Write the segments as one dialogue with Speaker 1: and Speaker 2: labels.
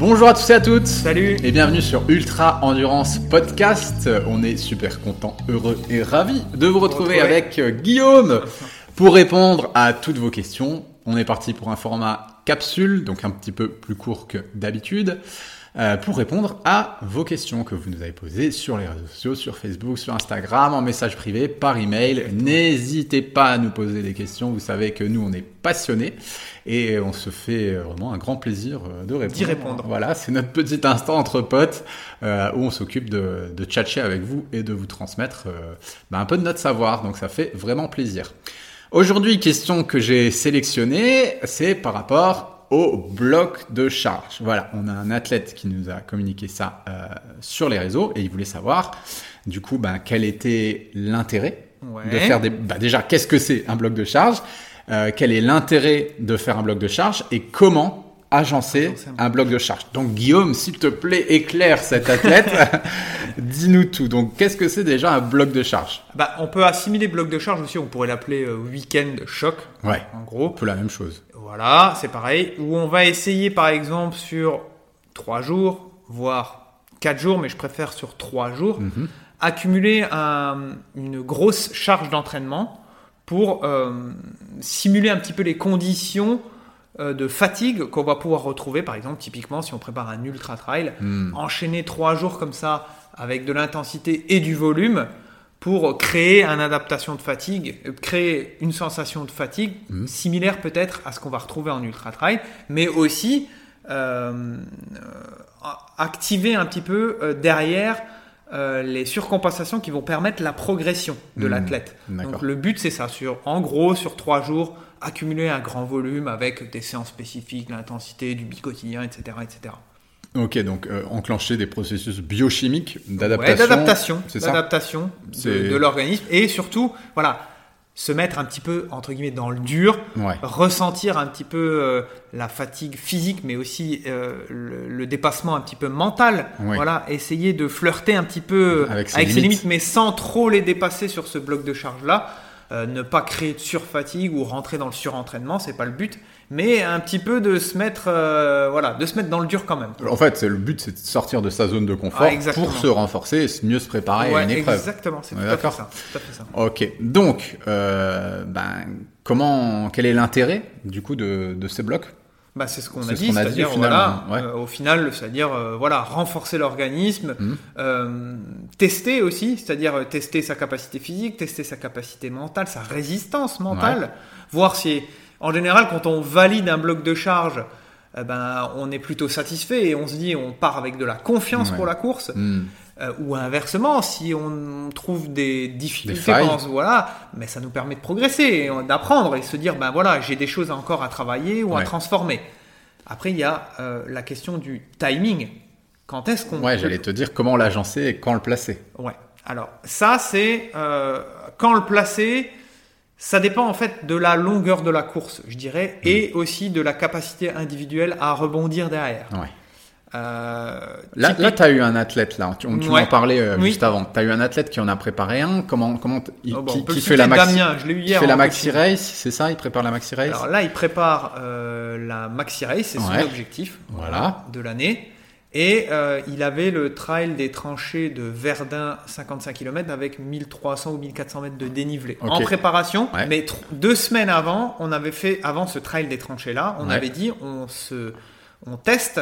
Speaker 1: Bonjour à tous et à toutes.
Speaker 2: Salut.
Speaker 1: Et bienvenue sur Ultra Endurance Podcast. On est super content, heureux et ravis de vous retrouver avec euh, Guillaume pour répondre à toutes vos questions. On est parti pour un format capsule, donc un petit peu plus court que d'habitude. Euh, pour répondre à vos questions que vous nous avez posées sur les réseaux sociaux, sur Facebook, sur Instagram, en message privé, par email. N'hésitez pas à nous poser des questions. Vous savez que nous, on est passionnés et on se fait vraiment un grand plaisir euh, de répondre.
Speaker 2: D'y répondre.
Speaker 1: Voilà, c'est notre petit instant entre potes euh, où on s'occupe de, de tchatcher avec vous et de vous transmettre euh, bah, un peu de notre savoir. Donc ça fait vraiment plaisir. Aujourd'hui, question que j'ai sélectionnée, c'est par rapport au bloc de charge. Voilà, on a un athlète qui nous a communiqué ça euh, sur les réseaux et il voulait savoir, du coup, ben, quel était l'intérêt
Speaker 2: Ouais.
Speaker 1: de faire des. Bah, déjà, qu'est-ce que c'est un bloc de charge Euh, Quel est l'intérêt de faire un bloc de charge et comment agencer
Speaker 2: un
Speaker 1: bloc de charge Donc, Guillaume, s'il te plaît, éclaire cet athlète. Dis-nous tout. Donc, qu'est-ce que c'est déjà un bloc de charge?
Speaker 2: Bah, on peut assimiler bloc de charge aussi, on pourrait l'appeler euh, week-end choc,
Speaker 1: Ouais,
Speaker 2: en
Speaker 1: un
Speaker 2: gros.
Speaker 1: peu la même chose.
Speaker 2: Voilà, c'est pareil. Où on va essayer par exemple sur 3 jours, voire 4 jours, mais je préfère sur 3 jours,
Speaker 1: Mhm.
Speaker 2: accumuler un- une grosse charge d'entraînement pour euh, simuler un petit peu les conditions de fatigue qu'on va pouvoir retrouver, par exemple, typiquement si on prépare un ultra trail,
Speaker 1: Hmm.
Speaker 2: enchaîner 3 jours comme ça avec de l'intensité et du volume pour créer une adaptation de fatigue, euh, créer une sensation de fatigue
Speaker 1: Mhm.
Speaker 2: similaire peut-être à ce qu'on va retrouver en ultra trail, mais aussi euh, euh, activer un petit peu euh, derrière euh, les surcompensations qui vont permettre la progression de
Speaker 1: Mhm.
Speaker 2: l'athlète. Donc le but c'est ça, sur, en gros sur trois jours, accumuler un grand volume avec des séances spécifiques, l'intensité, du bicotidien, etc. etc.
Speaker 1: Ok, donc euh, enclencher des processus biochimiques
Speaker 2: Ouais,
Speaker 1: d'adaptation.
Speaker 2: d'adaptation,
Speaker 1: c'est ça
Speaker 2: d'adaptation
Speaker 1: C'est-
Speaker 2: de, de l'organisme et surtout, voilà, se mettre un petit peu entre guillemets dans le dur,
Speaker 1: Ouais.
Speaker 2: ressentir un petit peu euh, la fatigue physique, mais aussi euh, le, le dépassement un petit peu mental. Voilà, essayer de flirter un petit peu
Speaker 1: Avec ses limites,
Speaker 2: mais sans trop les dépasser sur ce bloc de charge là. Euh, ne pas créer de surfatigue ou rentrer dans le surentraînement, c'est pas le but, mais un petit peu de se mettre, euh, voilà, de se mettre dans le dur quand même.
Speaker 1: En fait, c'est- le but, c'est de sortir de sa zone de confort
Speaker 2: Ah,
Speaker 1: pour se renforcer et mieux se préparer à une épreuve.
Speaker 2: exactement, c'est tout à fait ça.
Speaker 1: Ok, donc, euh, ben, comment, quel est l'intérêt du coup de, de ces blocs?
Speaker 2: Bah, c'est ce qu'on a
Speaker 1: ce
Speaker 2: dit,
Speaker 1: qu'on a dit,
Speaker 2: c'est-à-dire
Speaker 1: au final,
Speaker 2: voilà,
Speaker 1: ouais.
Speaker 2: euh, au final, c'est-à-dire euh, voilà, renforcer l'organisme,
Speaker 1: Mhm.
Speaker 2: euh, tester aussi, c'est-à-dire tester sa capacité physique, tester sa capacité mentale, sa résistance mentale, voir si, en général, quand on valide un bloc de charge, eh ben, on est plutôt satisfait et on se dit, on part avec de la confiance
Speaker 1: Ouais.
Speaker 2: pour la course.
Speaker 1: Hmm,
Speaker 2: Euh, ou inversement, si on trouve des difficultés, voilà, mais ça nous permet de progresser, d'apprendre et se dire, ben voilà, j'ai des choses encore à travailler ou
Speaker 1: Ouais.
Speaker 2: à transformer. Après, il y a euh, la question du timing. Quand est-ce qu'on
Speaker 1: Ouais,
Speaker 2: peut-
Speaker 1: j'allais te dire comment l'agencer et quand le placer.
Speaker 2: Ouais. Alors ça, c'est euh, quand le placer. Ça dépend en fait de la longueur de la course, je dirais,
Speaker 1: Mm.
Speaker 2: et aussi de la capacité individuelle à rebondir derrière.
Speaker 1: Ouais.
Speaker 2: Euh,
Speaker 1: Là, tu as eu un athlète, là, tu, tu
Speaker 2: Ouais.
Speaker 1: m'en parlais euh,
Speaker 2: Oui.
Speaker 1: juste avant. Tu as eu un athlète qui en a préparé un. Comment, comment il-
Speaker 2: Oh, bah,
Speaker 1: qui, fait la maxi,
Speaker 2: Damien, je l'ai eu
Speaker 1: qui
Speaker 2: hier
Speaker 1: fait la maxi race, c'est ça? Il prépare la maxi race?
Speaker 2: Alors là, il prépare euh, la Maxi Race, c'est son objectif
Speaker 1: Voilà.
Speaker 2: de l'année. Et il avait le trail des tranchées de Verdun 55 km avec 1300 ou 1400 mètres de dénivelé en préparation.
Speaker 1: Ouais.
Speaker 2: Mais deux semaines avant, on avait fait, avant ce trail des tranchées là, on avait dit on, se, on teste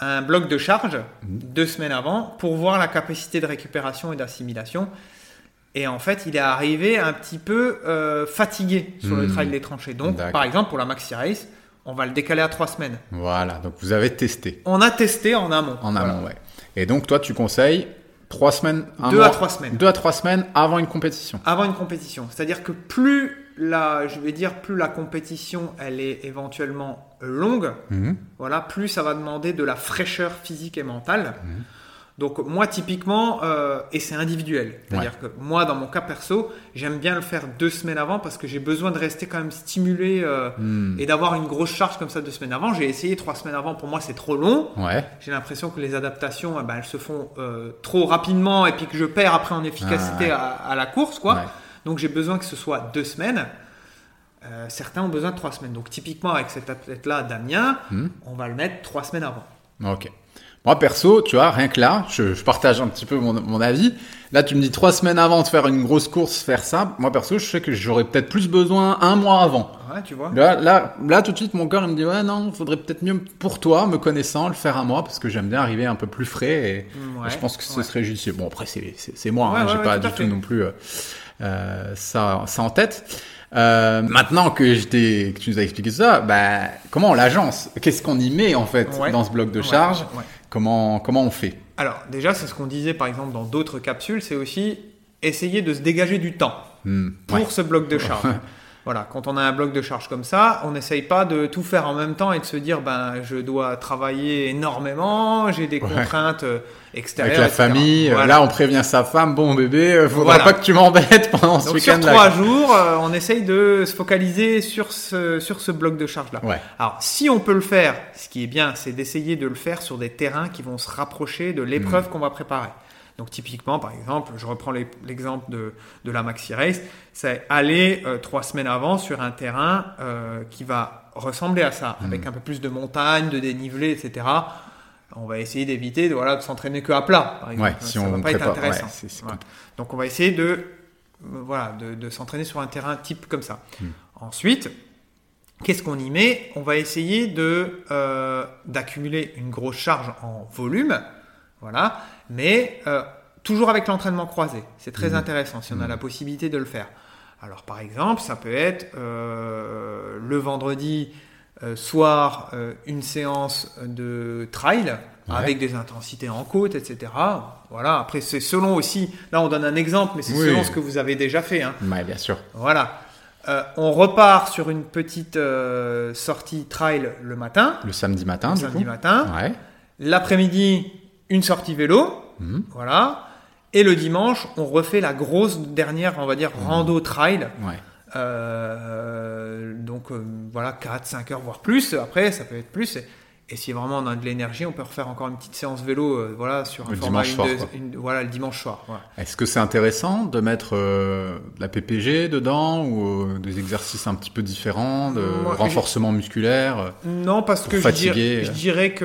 Speaker 2: un bloc de charge
Speaker 1: Mhm.
Speaker 2: deux semaines avant pour voir la capacité de récupération et d'assimilation. Et en fait, il est arrivé un petit peu euh, fatigué sur le
Speaker 1: Mhm.
Speaker 2: trail des tranchées. Donc, par exemple, pour la Maxi Race, on va le décaler à trois semaines.
Speaker 1: Voilà, donc vous avez testé
Speaker 2: On a testé en amont.
Speaker 1: en
Speaker 2: Voilà.
Speaker 1: amont, ouais. Et donc, toi, tu conseilles trois semaines, un
Speaker 2: Deux
Speaker 1: mois-
Speaker 2: à trois semaines.
Speaker 1: Deux à trois semaines avant une compétition.
Speaker 2: Avant une compétition. C'est-à-dire que plus la, je vais dire, plus la compétition, elle est éventuellement longue,
Speaker 1: Mhm.
Speaker 2: voilà, plus ça va demander de la fraîcheur physique et mentale.
Speaker 1: Mhm.
Speaker 2: Donc moi typiquement, euh, et c'est individuel, c'est-à-dire que moi dans mon cas perso, j'aime bien le faire deux semaines avant parce que j'ai besoin de rester quand même stimulé euh,
Speaker 1: Hmm.
Speaker 2: et d'avoir une grosse charge comme ça deux semaines avant. J'ai essayé trois semaines avant, pour moi c'est trop long.
Speaker 1: Ouais.
Speaker 2: J'ai l'impression que les adaptations, eh ben, elles se font euh, trop rapidement et puis que je perds après en efficacité
Speaker 1: Ah,
Speaker 2: à, à la course, quoi. Donc j'ai besoin que ce soit deux semaines. Euh, certains ont besoin de trois semaines. Donc typiquement avec cet athlète-là, Damien,
Speaker 1: Hmm.
Speaker 2: on va le mettre trois semaines avant.
Speaker 1: Ok. Moi, perso, tu vois, rien que là, je, je partage un petit peu mon, mon, avis. Là, tu me dis trois semaines avant de faire une grosse course, faire ça. Moi, perso, je sais que j'aurais peut-être plus besoin un mois avant.
Speaker 2: Ouais, tu vois.
Speaker 1: Là, là, là, tout de suite, mon corps, il me dit, ouais, non, faudrait peut-être mieux pour toi, me connaissant, le faire un mois, parce que j'aime bien arriver un peu plus frais et,
Speaker 2: Ouais,
Speaker 1: et je pense que ce
Speaker 2: ouais.
Speaker 1: serait judicieux. Bon, après, c'est, moi,
Speaker 2: Ouais,
Speaker 1: hein,
Speaker 2: ouais,
Speaker 1: j'ai
Speaker 2: ouais,
Speaker 1: pas
Speaker 2: tout
Speaker 1: du tout non plus euh, euh, ça, ça en tête. Euh, maintenant que, je t'ai- que tu nous as expliqué ça, bah, comment on l'agence? Qu'est-ce qu'on y met en fait
Speaker 2: Ouais.
Speaker 1: dans ce bloc de charge?
Speaker 2: Ouais.
Speaker 1: Comment comment on fait?
Speaker 2: Alors, déjà, c'est ce qu'on disait par exemple dans d'autres capsules, c'est aussi essayer de se dégager du temps
Speaker 1: Hmm,
Speaker 2: pour ce bloc de charge. Voilà, quand on a un bloc de charge comme ça, on n'essaye pas de tout faire en même temps et de se dire, ben, je dois travailler énormément, j'ai des
Speaker 1: Ouais.
Speaker 2: contraintes euh, extérieures.
Speaker 1: Avec la
Speaker 2: etc.
Speaker 1: famille, euh,
Speaker 2: Voilà.
Speaker 1: là on prévient sa femme, bon bébé, euh, faudra
Speaker 2: Voilà.
Speaker 1: pas que tu m'embêtes pendant ce
Speaker 2: Donc sur trois jours, on essaye de se focaliser sur ce, sur ce bloc de charge-là.
Speaker 1: Ouais.
Speaker 2: Alors, si on peut le faire, ce qui est bien, c'est d'essayer de le faire sur des terrains qui vont se rapprocher de l'épreuve qu'on va préparer. Donc, typiquement, par exemple, je reprends l'exemple de, de la Maxi Race, c'est aller euh, trois semaines avant sur un terrain euh, qui va ressembler à ça,
Speaker 1: Mm.
Speaker 2: avec un peu plus de montagne, de dénivelé, etc. On va essayer d'éviter de, voilà, de s'entraîner que à plat, par exemple.
Speaker 1: Ouais, si
Speaker 2: ça
Speaker 1: on
Speaker 2: va pas être intéressant.
Speaker 1: ouais,
Speaker 2: Voilà. Donc, on va essayer de, euh, voilà, de, de s'entraîner sur un terrain type comme ça.
Speaker 1: Hmm.
Speaker 2: Ensuite, qu'est-ce qu'on y met? On va essayer de euh, d'accumuler une grosse charge en volume, voilà, mais euh, toujours avec l'entraînement croisé. C'est très
Speaker 1: Mhm.
Speaker 2: intéressant si on a la possibilité de le faire. Alors par exemple, ça peut être euh, le vendredi euh, soir euh, une séance de trail
Speaker 1: Ouais.
Speaker 2: avec des intensités en côte, etc. Voilà. Après, c'est selon aussi. Là, on donne un exemple, mais c'est
Speaker 1: Oui.
Speaker 2: selon ce que vous avez déjà fait. Hein.
Speaker 1: Ouais, bien sûr.
Speaker 2: Voilà. On repart sur une petite sortie trail le matin,
Speaker 1: Le samedi matin,
Speaker 2: le
Speaker 1: du
Speaker 2: samedi
Speaker 1: coup.
Speaker 2: matin.
Speaker 1: Ouais.
Speaker 2: L'après-midi, une sortie vélo.
Speaker 1: Mhm.
Speaker 2: Voilà. Et le dimanche, on refait la grosse dernière, on va dire, rando trail.
Speaker 1: Ouais.
Speaker 2: Euh, donc euh, voilà, 4, 5 heures, voire plus. Après, ça peut être plus. Et, et si vraiment on a de l'énergie, on peut refaire encore une petite séance vélo euh, voilà, sur un
Speaker 1: Le
Speaker 2: format
Speaker 1: dimanche
Speaker 2: une,
Speaker 1: soir,
Speaker 2: une- voilà, le dimanche soir. Voilà.
Speaker 1: Est-ce que c'est intéressant de mettre de la PPG dedans ou des exercices un petit peu différents, de
Speaker 2: Moi,
Speaker 1: renforcement musculaire
Speaker 2: Non, parce que je dirais, je dirais que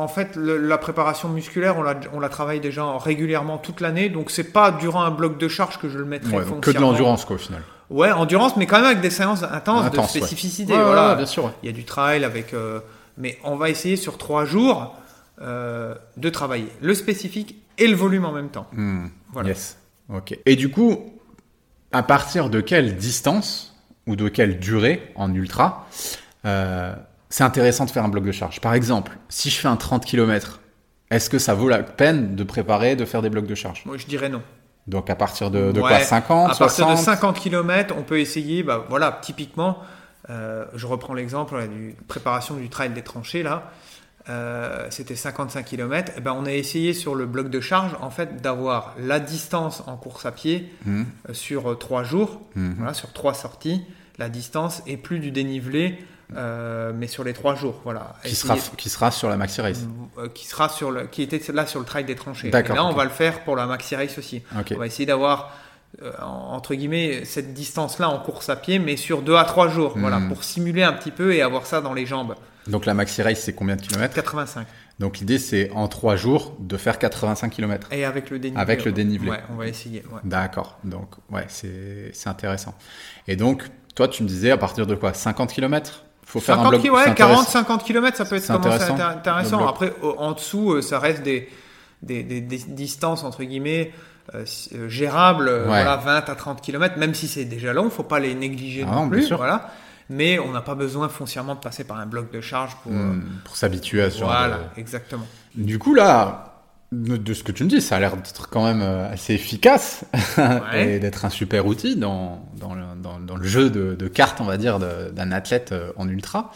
Speaker 2: en fait le- la préparation musculaire, on la, on la travaille déjà régulièrement toute l'année, donc c'est pas durant un bloc de charge que je le mettrai
Speaker 1: ouais, donc que de l'endurance quoi au final.
Speaker 2: Ouais, endurance, mais quand même avec des séances intenses
Speaker 1: Intense,
Speaker 2: de spécificité.
Speaker 1: Ouais,
Speaker 2: voilà.
Speaker 1: bien sûr.
Speaker 2: Il y a du trail avec, euh, mais on va essayer sur trois jours euh, de travailler le spécifique et le volume en même temps.
Speaker 1: Hmm,
Speaker 2: Voilà.
Speaker 1: Yes. Ok. Et du coup, à partir de quelle distance ou de quelle durée en ultra, euh, c'est intéressant de faire un bloc de charge. Par exemple, si je fais un 30 km, est-ce que ça vaut la peine de préparer, de faire des blocs de charge?
Speaker 2: Moi, je dirais non.
Speaker 1: Donc à partir de, de
Speaker 2: Ouais,
Speaker 1: quoi 50,
Speaker 2: À partir
Speaker 1: 60
Speaker 2: de 50 km, on peut essayer, bah, voilà, typiquement, euh, je reprends l'exemple là, du préparation du trail des tranchées, là, euh, c'était 55 km, et ben, on a essayé sur le bloc de charge, en fait, d'avoir la distance en course à pied
Speaker 1: Mhm,
Speaker 2: euh, sur euh, trois jours,
Speaker 1: mhm.
Speaker 2: voilà, sur trois sorties, la distance et plus du dénivelé, euh, mais sur les trois jours, voilà.
Speaker 1: qui, sera, qui sera sur la maxi race.
Speaker 2: euh, qui sera sur le, qui était là sur le trail des tranchées. Et là, on va le faire pour la maxi race aussi. On va essayer d'avoir, euh, en- entre guillemets, cette distance-là en course à pied, mais sur deux à trois jours,
Speaker 1: Hmm.
Speaker 2: voilà, pour simuler un petit peu et avoir ça dans les jambes.
Speaker 1: Donc la maxi race, c'est combien de kilomètres?
Speaker 2: 85.
Speaker 1: Donc l'idée, c'est en 3 jours de faire 85 km.
Speaker 2: Et avec le dénivelé.
Speaker 1: Avec le dénivelé.
Speaker 2: Ouais, on va essayer. ouais.
Speaker 1: D'accord. Donc, ouais, c'est c'est intéressant. Et donc, toi, tu me disais à partir de quoi? 50 km faut faire
Speaker 2: 50
Speaker 1: un bloc
Speaker 2: ki- ouais,
Speaker 1: c'est
Speaker 2: 40,
Speaker 1: intéressant.
Speaker 2: 50 km, ça peut être
Speaker 1: intéressant,
Speaker 2: intér- intéressant. Après, en dessous, euh, ça reste des, des, des- des distances, entre guillemets, euh, euh, gérables,
Speaker 1: Ouais.
Speaker 2: voilà, 20 à 30 km, même si c'est déjà long, faut pas les négliger
Speaker 1: Ah
Speaker 2: non plus.
Speaker 1: sûr.
Speaker 2: Voilà. Mais on n'a pas besoin foncièrement de passer par un bloc de charge pour.
Speaker 1: Hmm, pour s'habituer à ce genre
Speaker 2: voilà,
Speaker 1: de-
Speaker 2: exactement.
Speaker 1: Du coup, là, de, ce que tu me dis, ça a l'air d'être quand même euh, assez efficace
Speaker 2: Ouais.
Speaker 1: et d'être un super outil dans, dans, le, dans, dans le jeu de, de cartes, on va dire, d'un athlète euh, en ultra.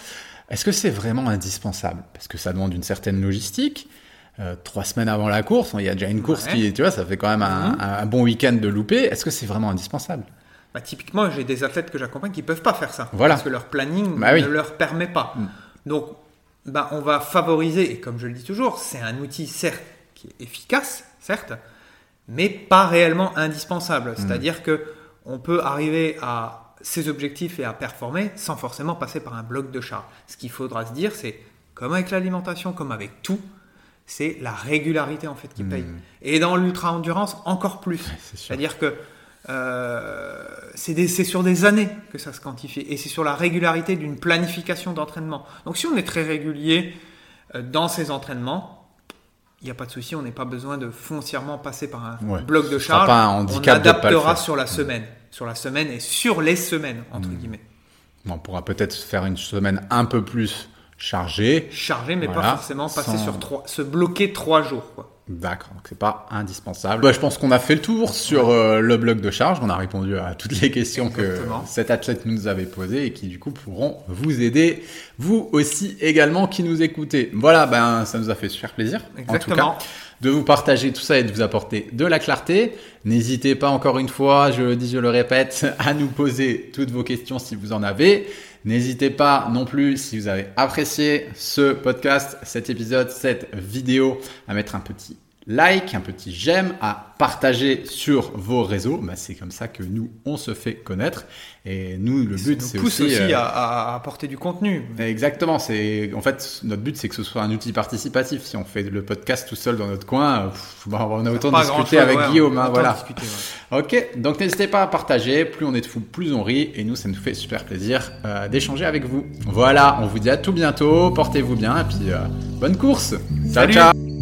Speaker 1: Est-ce que c'est vraiment indispensable? Parce que ça demande une certaine logistique. Euh, trois semaines avant la course, il y a déjà une course
Speaker 2: Ouais.
Speaker 1: qui, tu vois, ça fait quand même un,
Speaker 2: Mhm.
Speaker 1: un bon week-end de louper. Est-ce que c'est vraiment indispensable?
Speaker 2: Bah, typiquement, j'ai des athlètes que j'accompagne qui peuvent pas faire ça.
Speaker 1: Voilà.
Speaker 2: Parce que leur planning
Speaker 1: Bah oui.
Speaker 2: ne leur permet pas.
Speaker 1: Mm.
Speaker 2: Donc, bah, on va favoriser, et comme je le dis toujours, c'est un outil, certes, qui est efficace, certes, mais pas réellement indispensable.
Speaker 1: Mm.
Speaker 2: C'est-à-dire que on peut arriver à ses objectifs et à performer sans forcément passer par un bloc de charge. Ce qu'il faudra se dire, c'est comme avec l'alimentation, comme avec tout, c'est la régularité en fait qui paye.
Speaker 1: Hmm.
Speaker 2: Et dans l'ultra-endurance, encore plus. C'est-à-dire que euh, c'est sur des années que ça se quantifie. Et c'est sur la régularité d'une planification d'entraînement. Donc si on est très régulier euh, dans ces entraînements, il n'y a pas de souci, on n'a pas besoin de foncièrement passer par un
Speaker 1: Ouais.
Speaker 2: bloc de charge.
Speaker 1: pas un
Speaker 2: on adaptera sur la semaine. Sur la semaine et sur les semaines, entre
Speaker 1: Hmm.
Speaker 2: guillemets.
Speaker 1: On pourra peut-être faire une semaine un peu plus chargée.
Speaker 2: Chargé, mais
Speaker 1: Voilà.
Speaker 2: pas forcément passer
Speaker 1: Sans-
Speaker 2: sur trois, se bloquer trois jours. Quoi.
Speaker 1: D'accord, donc c'est pas indispensable. Bah, je pense qu'on a fait le tour sur euh, le bloc de charge. On a répondu à toutes les questions
Speaker 2: Exactement.
Speaker 1: que cet athlète nous avait posées et qui du coup pourront vous aider, vous aussi également qui nous écoutez. Voilà, ben ça nous a fait super plaisir. En tout
Speaker 2: Exactement.
Speaker 1: cas, de vous partager tout ça et de vous apporter de la clarté. N'hésitez pas encore une fois, je le dis, je le répète, à nous poser toutes vos questions si vous en avez. N'hésitez pas non plus, si vous avez apprécié ce podcast, cet épisode, cette vidéo, à mettre un petit like, un petit j'aime, à partager sur vos réseaux. Bah, c'est comme ça que nous, on se fait connaître. Et nous, le but, c'est aussi...
Speaker 2: aussi,
Speaker 1: euh,
Speaker 2: à, à- apporter du contenu.
Speaker 1: Exactement, c'est en fait notre but c'est que ce soit un outil participatif. Si on fait le podcast tout seul dans notre coin, euh, pff, bah, on a autant discuté
Speaker 2: grand-chose,
Speaker 1: avec
Speaker 2: ouais,
Speaker 1: Guillaume, hein, voilà.
Speaker 2: discuté, ouais.
Speaker 1: Ok, donc n'hésitez pas à partager. Plus on est de fous, plus on rit, et nous ça nous fait super plaisir euh, d'échanger avec vous. Voilà, on vous dit à tout bientôt, portez-vous bien et puis euh, bonne course. Ciao
Speaker 2: Salut.
Speaker 1: ciao.